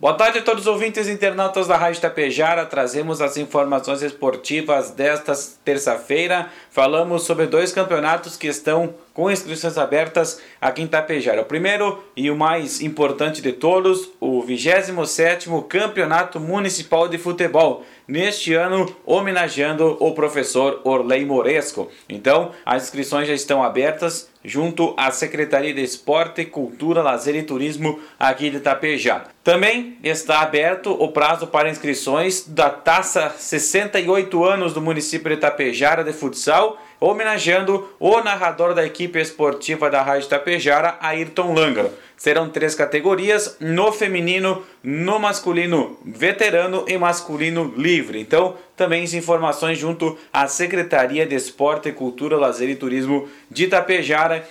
Boa tarde a todos os ouvintes e internautas da Rádio Tapejara. Trazemos as informações esportivas desta terça-feira. Falamos sobre dois campeonatos que estão com inscrições abertas aqui em Tapejara. O primeiro e o mais importante de todos, o 27º Campeonato Municipal de Futebol. Neste ano, homenageando o professor Orley Moresco. Então, as inscrições já estão abertas junto à Secretaria de Esporte, Cultura, Lazer e Turismo aqui de Tapejara. Também está aberto o prazo para inscrições da Taça 68 anos do município de Tapejara de futsal homenageando o narrador da equipe esportiva da Rádio Tapejara, Ayrton Langaro. Serão três categorias: no feminino, no masculino veterano e masculino livre. Então, também as informações junto à Secretaria de Esporte, Cultura, Lazer e Turismo de Tapejara.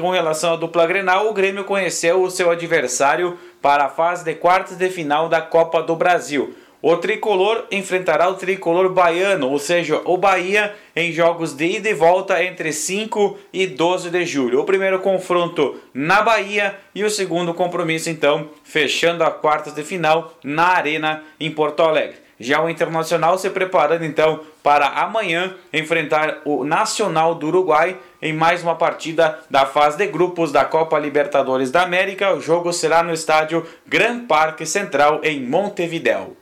Com relação à dupla Grenal, o Grêmio conheceu o seu adversário para a fase de quartas de final da Copa do Brasil. O tricolor enfrentará o tricolor baiano, ou seja, o Bahia, em jogos de ida e volta entre 5 e 12 de julho. O primeiro confronto na Bahia e o segundo compromisso, então, fechando a quartas de final na Arena em Porto Alegre. Já o Internacional se preparando então para amanhã enfrentar o Nacional do Uruguai em mais uma partida da fase de grupos da Copa Libertadores da América. O jogo será no estádio Gran Parque Central em Montevideo.